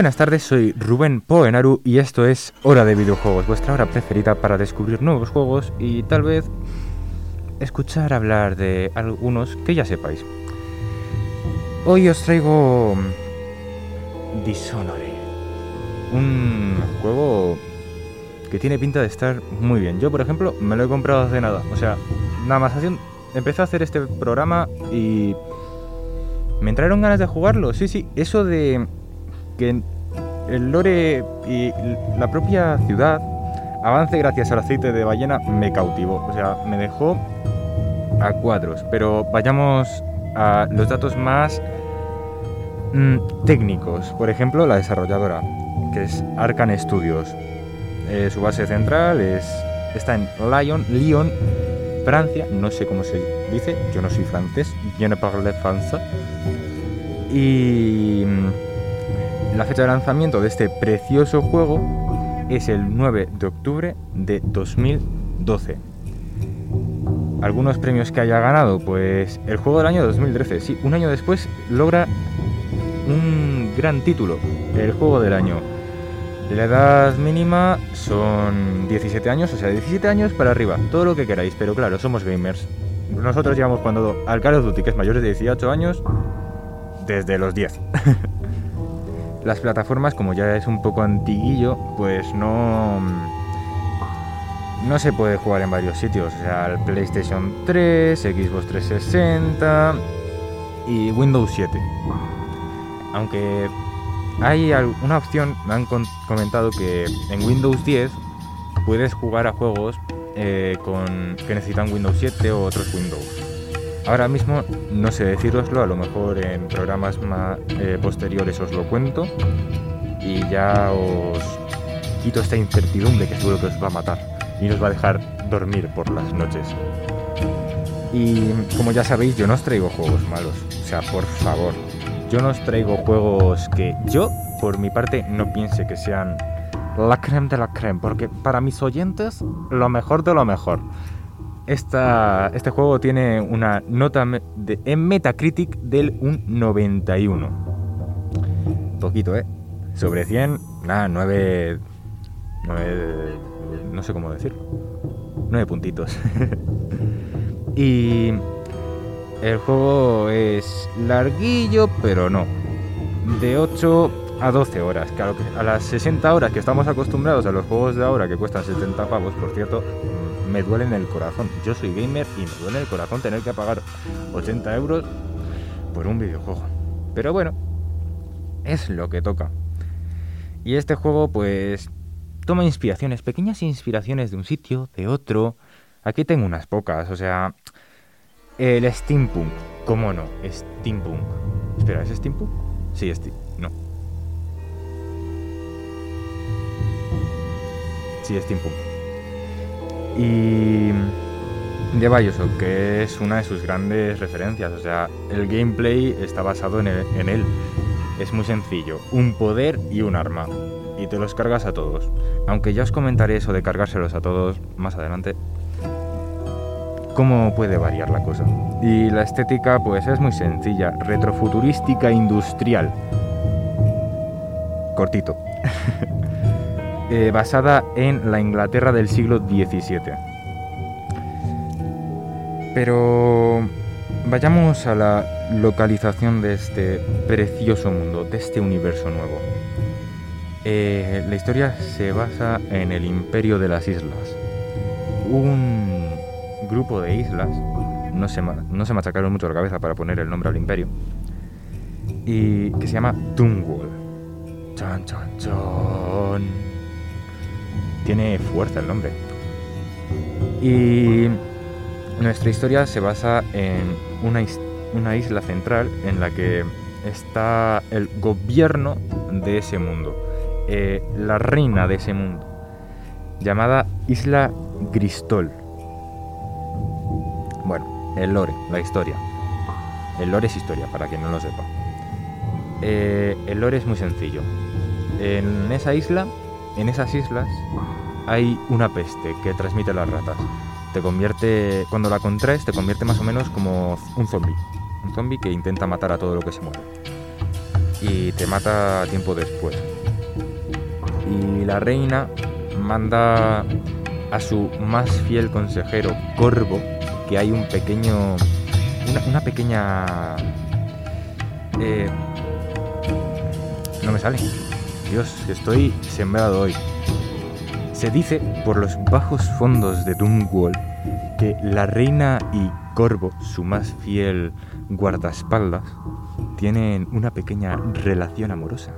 Buenas tardes, soy Rubén Poenaru y esto es Hora de Videojuegos, vuestra hora preferida para descubrir nuevos juegos y tal vez escuchar hablar de algunos que ya sepáis. Hoy os traigo Dishonored, un juego que tiene pinta de estar muy bien. Yo, por ejemplo, me lo he comprado hace nada, o sea, nada más empecé a hacer este programa y me entraron ganas de jugarlo. Sí, sí, eso de que el lore y la propia ciudad avance gracias al aceite de ballena me cautivó. O sea, me dejó a cuadros. Pero vayamos a los datos más mm, técnicos. Por ejemplo, la desarrolladora, que es Arcan Studios. Eh, su base central es, está en Lyon, Lyon, Francia. No sé cómo se dice. Yo no soy francés. Je ne parle français. Y mm, la fecha de lanzamiento de este precioso juego es el 9 de octubre de 2012. ¿Algunos premios que haya ganado? Pues el juego del año 2013. Sí, un año después logra un gran título, el juego del año. La edad mínima son 17 años, o sea, 17 años para arriba, todo lo que queráis, pero claro, somos gamers. Nosotros llevamos cuando al Call of Duty, que es mayor de 18 años, desde los 10. las plataformas, como ya es un poco antiguillo, pues no, no se puede jugar en varios sitios. O sea, el PlayStation 3, Xbox 360 y Windows 7. Aunque hay una opción, me han comentado que en Windows 10 puedes jugar a juegos eh, que necesitan Windows 7 o otros Windows. Ahora mismo no sé deciroslo, a lo mejor en programas eh, posteriores os lo cuento y ya os quito esta incertidumbre que seguro que os va a matar y nos va a dejar dormir por las noches. Y como ya sabéis, yo no os traigo juegos malos, o sea, por favor, yo no os traigo juegos que yo, por mi parte, no piense que sean la creme de la creme, porque para mis oyentes, lo mejor de lo mejor este juego tiene una nota de, en Metacritic del un 91. Poquito, ¿eh? Sobre 100, nada, 9, 9... No sé cómo decirlo. 9 puntitos. y el juego es larguillo, pero no. De 8 a 12 horas. Claro que a las 60 horas que estamos acostumbrados a los juegos de ahora que cuestan 70 pavos, por cierto, me duele en el corazón. Yo soy gamer y me duele en el corazón tener que pagar 80 euros por un videojuego. Pero bueno, es lo que toca. Y este juego pues toma inspiraciones, pequeñas inspiraciones de un sitio, de otro. Aquí tengo unas pocas, o sea, el steampunk. ¿Cómo no? Steampunk. Espera, ¿es steampunk? Sí, no. Sí, steampunk y de Bioshock, que es una de sus grandes referencias. O sea, el gameplay está basado en, él. Es muy sencillo, un poder y un arma. Y te los cargas a todos. Aunque ya os comentaré eso de cargárselos a todos más adelante. Cómo puede variar la cosa. Y la estética pues es muy sencilla, retrofuturística industrial. Cortito. Eh, basada en la Inglaterra del siglo XVII. Pero vayamos a la localización de este precioso mundo, de este universo nuevo. Eh, la historia se basa en el imperio de las islas. Un grupo de islas, no se, no se machacaron mucho la cabeza para poner el nombre al imperio, y que se llama Dunwall. Chan, chan, chan. Tiene fuerza el nombre. Y nuestra historia se basa en una, una isla central en la que está el gobierno de ese mundo, eh, la reina de ese mundo, llamada Isla Gristol. Bueno, el lore, la historia. El lore es historia, para quien no lo sepa. Eh, el lore es muy sencillo. En esa isla, en esas islas, hay una peste que transmite las ratas te convierte, cuando la contraes, te convierte más o menos como un zombie. Un zombie que intenta matar a todo lo que se mueve. Y te mata tiempo después. Y la reina manda a su más fiel consejero, Corvo, que hay un pequeño. Una, pequeña. Eh, no me sale. Dios, estoy sembrado hoy. Se dice por los bajos fondos de Dunwall que la reina y Corvo, su más fiel guardaespaldas, tienen una pequeña relación amorosa.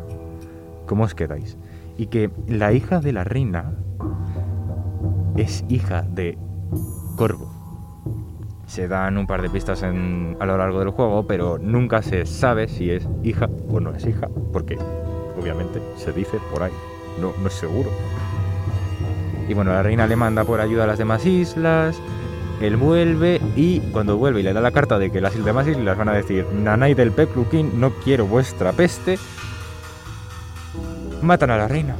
¿Cómo os quedáis? Y que la hija de la reina es hija de Corvo. Se dan un par de pistas a lo largo del juego, pero nunca se sabe si es hija o no es hija, porque obviamente se dice por ahí, no, no es seguro. Y bueno, la reina le manda por ayuda a las demás islas. Él vuelve y cuando vuelve y le da la carta de que las demás islas van a decir Nanay del Peklukin, no quiero vuestra peste, matan a la reina.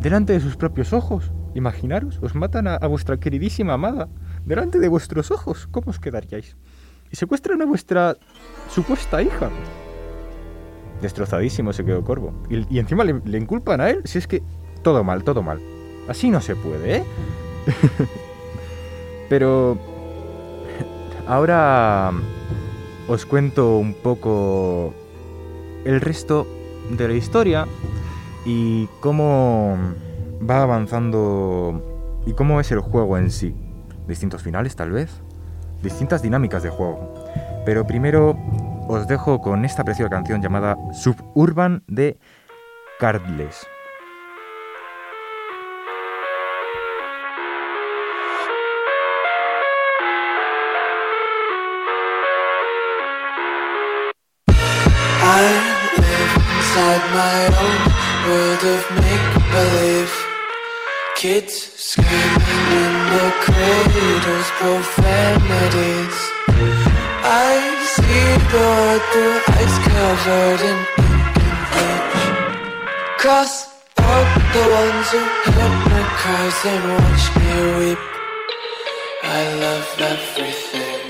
Delante de sus propios ojos. Imaginaros, os matan a, vuestra queridísima amada. Delante de vuestros ojos. ¿Cómo os quedaríais? Y secuestran a vuestra supuesta hija. Destrozadísimo se quedó Corvo. Y, encima le, le inculpan a él. Si es que todo mal, todo mal. Así no se puede, ¿eh? Pero ahora os cuento un poco el resto de la historia y cómo va avanzando y cómo es el juego en sí. Distintos finales tal vez, distintas dinámicas de juego. Pero primero os dejo con esta preciosa canción llamada Suburban de Cardless. inside my own world of make-believe Kids screaming in the cradles, profanities I see the through ice covered in ink and bleach. Cross out the ones who heard my cries and watch me weep. I love everything.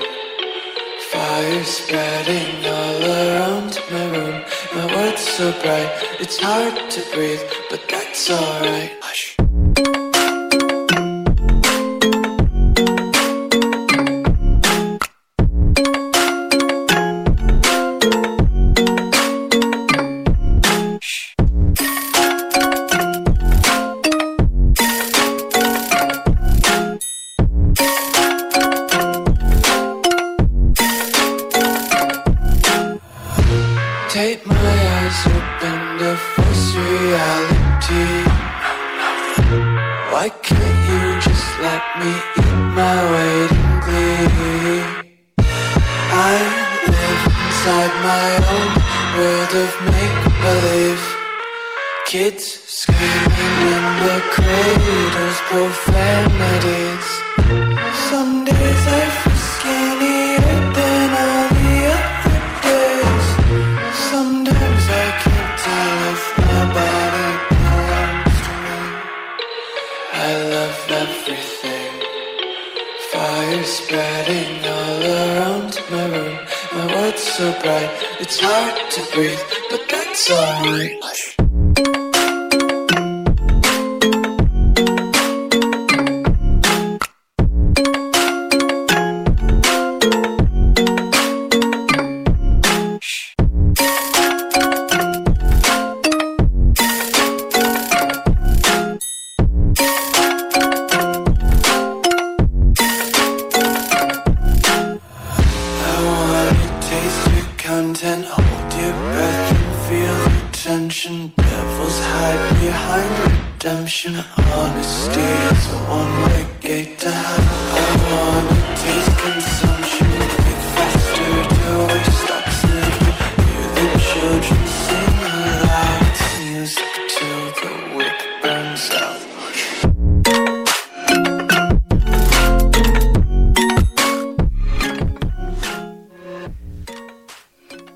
Fire spreading all around my room. My world's so bright, it's hard to breathe, but that's alright. Kids screaming in the cradles, profanities. Some days I feel skinnier than all the other days. Sometimes I can't tell if my body belongs to me. I love everything. Fire spreading all around my room. My world's so bright, it's hard to breathe, but that's alright.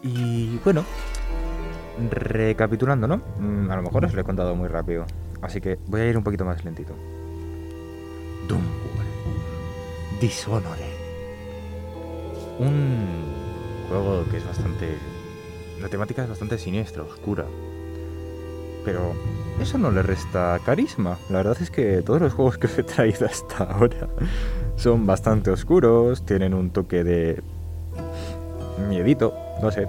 Y bueno, recapitulando, ¿no? Mm, A lo mejor os lo he contado muy rápido. Así que voy a ir un poquito más lentito. Doomworld. Dishonored. Un juego que es bastante... La temática es bastante siniestra, oscura. Pero eso no le resta carisma. La verdad es que todos los juegos que os he traído hasta ahora son bastante oscuros, tienen un toque de miedito, no sé.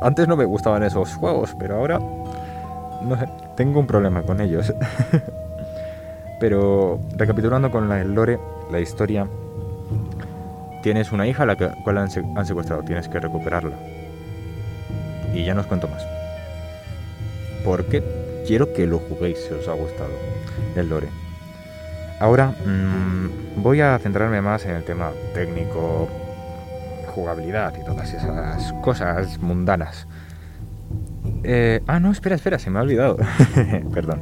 Antes no me gustaban esos juegos, pero ahora no sé, tengo un problema con ellos. pero recapitulando con la el lore, la historia, tienes una hija a la cual han secuestrado, tienes que recuperarla. Y ya no os cuento más. Porque quiero que lo juguéis si os ha gustado el lore. Ahora mm, voy a centrarme más en el tema técnico, jugabilidad y todas esas cosas mundanas. Eh, ah, no, espera, espera, se me ha olvidado. Perdón.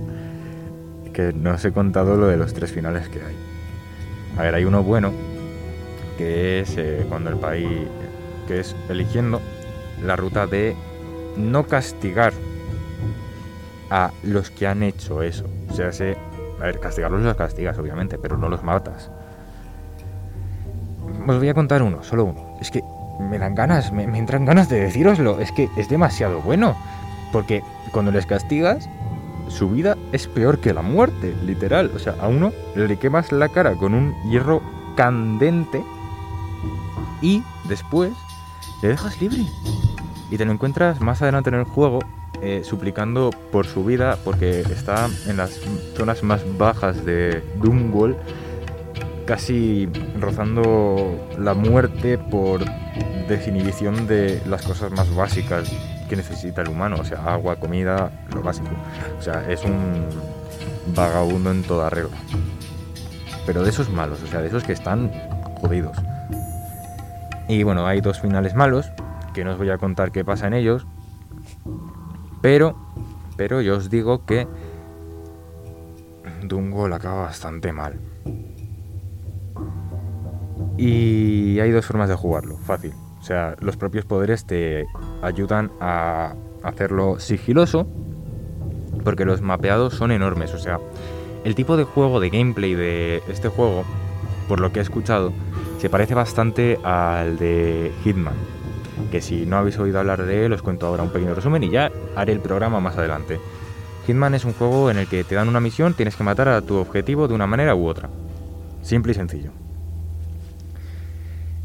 Que no os he contado lo de los tres finales que hay. A ver, hay uno bueno, que es eh, cuando el país, que es eligiendo la ruta de no castigar a los que han hecho eso. O sea, se, a ver, castigarlos los castigas, obviamente, pero no los matas. Os voy a contar uno, solo uno. Es que me dan ganas, me, entran ganas de decíroslo. Es que es demasiado bueno. Porque cuando les castigas, su vida es peor que la muerte, literal. O sea, a uno le quemas la cara con un hierro candente y después le dejas libre. Y te lo encuentras más adelante en el juego eh, suplicando por su vida porque está en las zonas más bajas de Doomwall casi rozando la muerte por desinhibición de las cosas más básicas que necesita el humano, o sea, agua, comida, lo básico. O sea, es un vagabundo en toda regla. Pero de esos malos, o sea, de esos que están jodidos. Y bueno, hay dos finales malos, que no os voy a contar qué pasa en ellos. Pero, pero yo os digo que Dungol acaba bastante mal. Y hay dos formas de jugarlo, fácil. O sea, los propios poderes te ayudan a hacerlo sigiloso, porque los mapeados son enormes. O sea, el tipo de juego, de gameplay de este juego, por lo que he escuchado, se parece bastante al de Hitman. Que si no habéis oído hablar de él, os cuento ahora un pequeño resumen y ya haré el programa más adelante. Hitman es un juego en el que te dan una misión, tienes que matar a tu objetivo de una manera u otra. Simple y sencillo.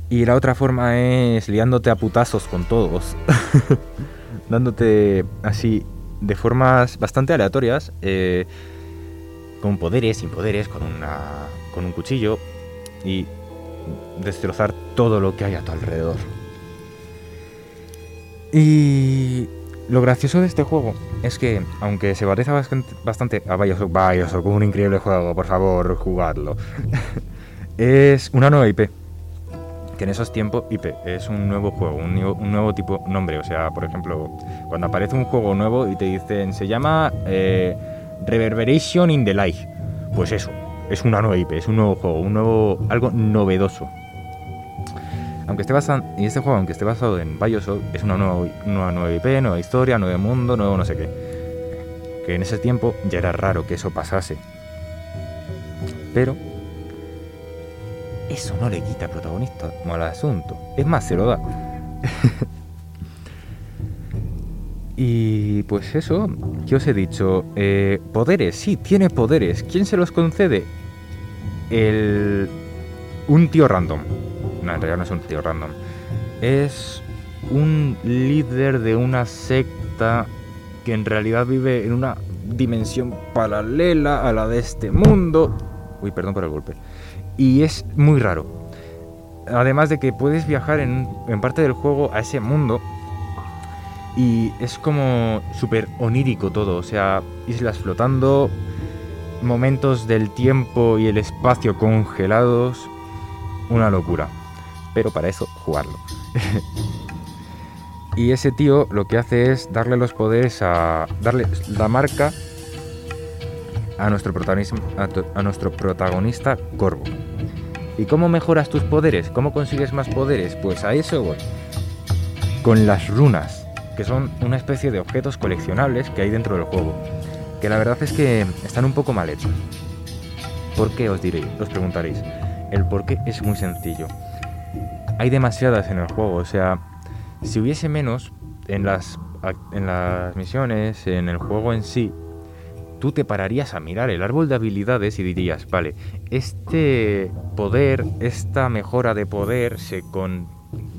Y la otra forma es liándote a putazos con todos. Dándote así de formas bastante aleatorias. eh, con poderes, sin poderes, con, una, con un cuchillo. Y destrozar todo lo que hay a tu alrededor. Y lo gracioso de este juego es que, aunque se parece bastante, a Bioshock, Bioshock, un increíble juego, por favor, jugadlo. es una nueva IP. Que en esos tiempos, IP es un nuevo juego, un, un nuevo tipo nombre. O sea, por ejemplo, cuando aparece un juego nuevo y te dicen, se llama eh, Reverberation in the Light. Pues eso, es una nueva IP, es un nuevo juego, un nuevo, algo novedoso. Aunque esté basado, y este juego, aunque esté basado en Bioshock, es una nueva, una nueva IP, nueva historia, nuevo mundo, nuevo no sé qué. Que en ese tiempo ya era raro que eso pasase. Pero eso no le quita protagonismo al asunto. Es más, se lo da. Y pues eso, ¿qué os he dicho? Eh, poderes, sí, tiene poderes. ¿Quién se los concede? El... Un tío random. No, en realidad no es un tío random. Es un líder de una secta que en realidad vive en una dimensión paralela a la de este mundo. Uy, perdón por el golpe. Y es muy raro. Además de que puedes viajar en, en parte del juego a ese mundo. Y es como súper onírico todo. O sea, islas flotando, momentos del tiempo y el espacio congelados. Una locura. Pero para eso, jugarlo. y ese tío lo que hace es darle los poderes a. darle la marca a nuestro, a, a nuestro protagonista Corvo. ¿Y cómo mejoras tus poderes? ¿Cómo consigues más poderes? Pues a eso voy. Con las runas, que son una especie de objetos coleccionables que hay dentro del juego. Que la verdad es que están un poco mal hechos. ¿Por qué os diréis? Os preguntaréis. El por qué es muy sencillo. Hay demasiadas en el juego, o sea, si hubiese menos en las, en las misiones, en el juego en sí, tú te pararías a mirar el árbol de habilidades y dirías, vale, este poder, esta mejora de poder se con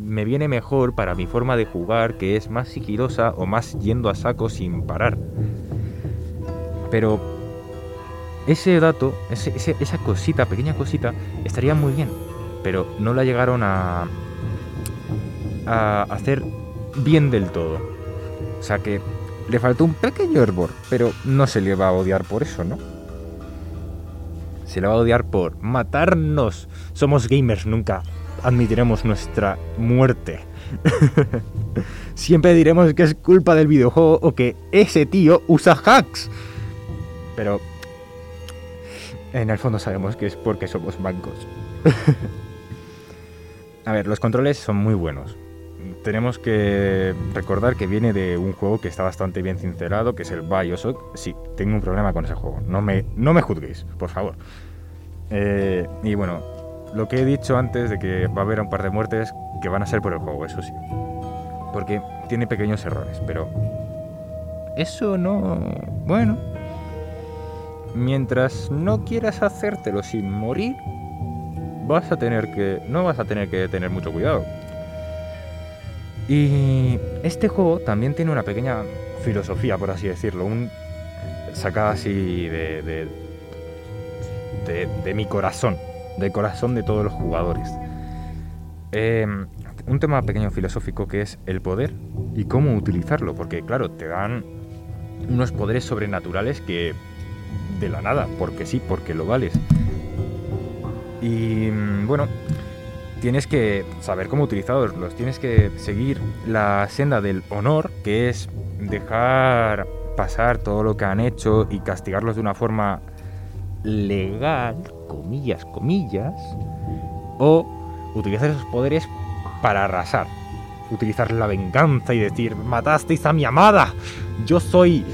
me viene mejor para mi forma de jugar, que es más sigilosa o más yendo a saco sin parar. Pero ese dato, esa cosita, pequeña cosita, estaría muy bien, pero no la llegaron a, a hacer bien del todo. O sea que le faltó un pequeño hervor, pero no se le va a odiar por eso, ¿no? Se le va a odiar por matarnos. Somos gamers, nunca admitiremos nuestra muerte. Siempre diremos que es culpa del videojuego o que ese tío usa hacks. Pero en el fondo sabemos que es porque somos bancos. a ver, los controles son muy buenos tenemos que recordar que viene de un juego que está bastante bien sincerado, que es el Bioshock. Sí, tengo un problema con ese juego. No me, no me juzguéis, por favor. Eh, y bueno, lo que he dicho antes de que va a haber un par de muertes que van a ser por el juego, eso sí. Porque tiene pequeños errores, pero... Eso no... Bueno. Mientras no quieras hacértelo sin morir, vas a tener que... No vas a tener que tener mucho cuidado y este juego también tiene una pequeña filosofía, por así decirlo, un sacada así de, de, mi corazón, del corazón de todos los jugadores. Em, un tema pequeño filosófico que es el poder y cómo utilizarlo, porque claro, te dan unos poderes sobrenaturales que de la nada, porque sí, porque lo vales. Y bueno, tienes que saber cómo utilizarlos, tienes que seguir la senda del honor, que es dejar pasar todo lo que han hecho y castigarlos de una forma legal, comillas, comillas, o utilizar esos poderes para arrasar, utilizar la venganza y decir, matasteis a mi amada, yo soy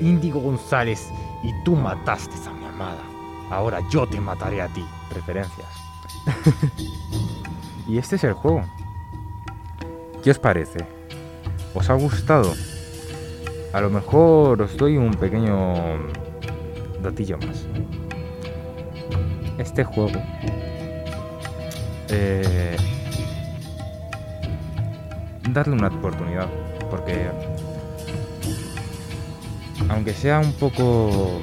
Índigo González y tú mataste a mi amada, ahora yo te mataré a ti, referencias. Y este es el juego. ¿Qué os parece? ¿Os ha gustado? A lo mejor os doy un pequeño datillo más. Este juego eh, darle una oportunidad porque aunque sea un poco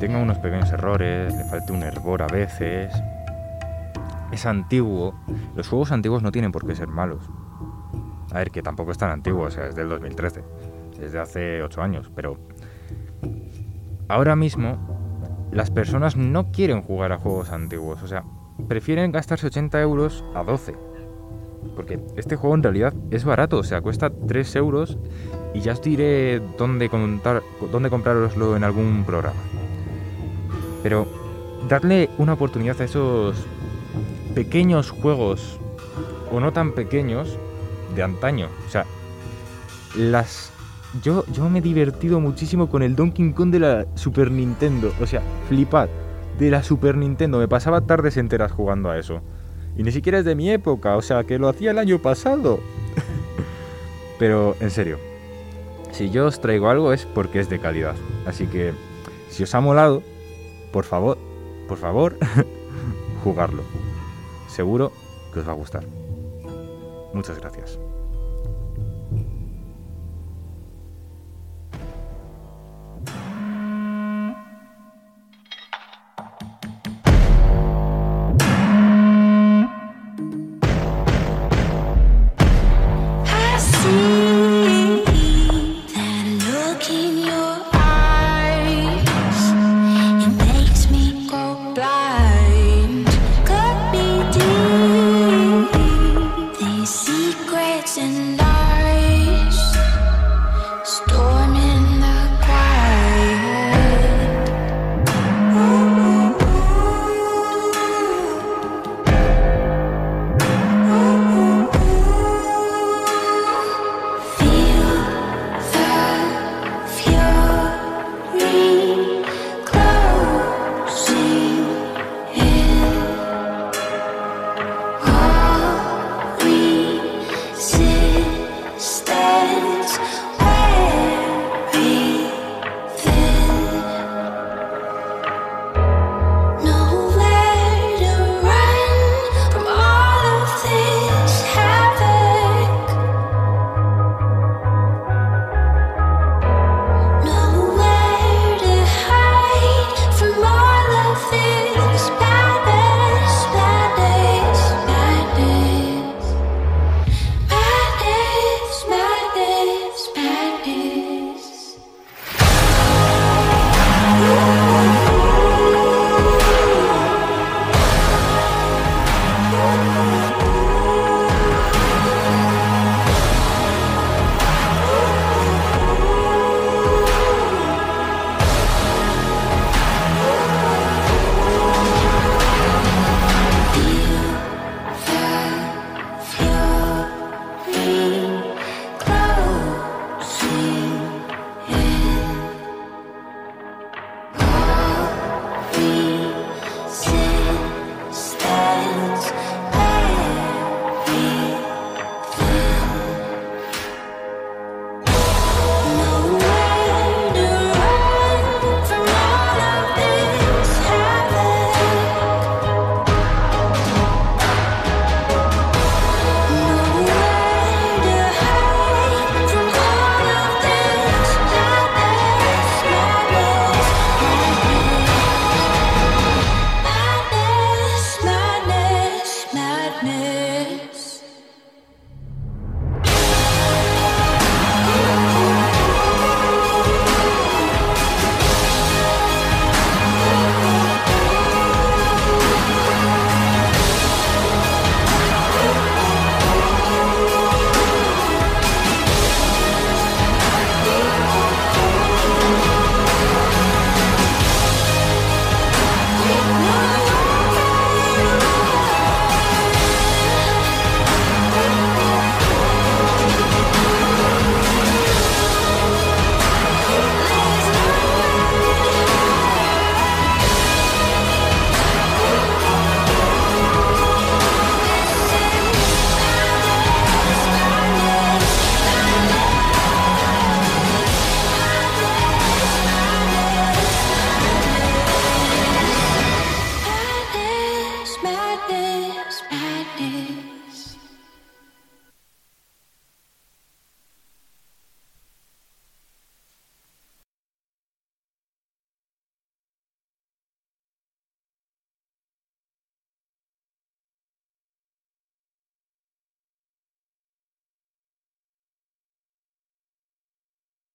tenga unos pequeños errores, le falte un hervor a veces, es antiguo. Los juegos antiguos no tienen por qué ser malos. A ver, que tampoco es tan antiguo, o sea, es del 2013. Es de hace 8 años, pero... Ahora mismo, las personas no quieren jugar a juegos antiguos, o sea, prefieren gastarse 80 euros a 12. Porque este juego en realidad es barato, o sea, cuesta 3 euros y ya os diré dónde, contar, dónde compraroslo en algún programa. Pero darle una oportunidad a esos pequeños juegos o no tan pequeños de antaño. O sea, las yo, yo me he divertido muchísimo con el Donkey Kong de la Super Nintendo. O sea, flipad. De la Super Nintendo. Me pasaba tardes enteras jugando a eso. Y ni siquiera es de mi época. O sea, que lo hacía el año pasado. Pero, en serio. Si yo os traigo algo es porque es de calidad. Así que si os ha molado, por favor, por favor, jugarlo. Seguro que os va a gustar. Muchas gracias.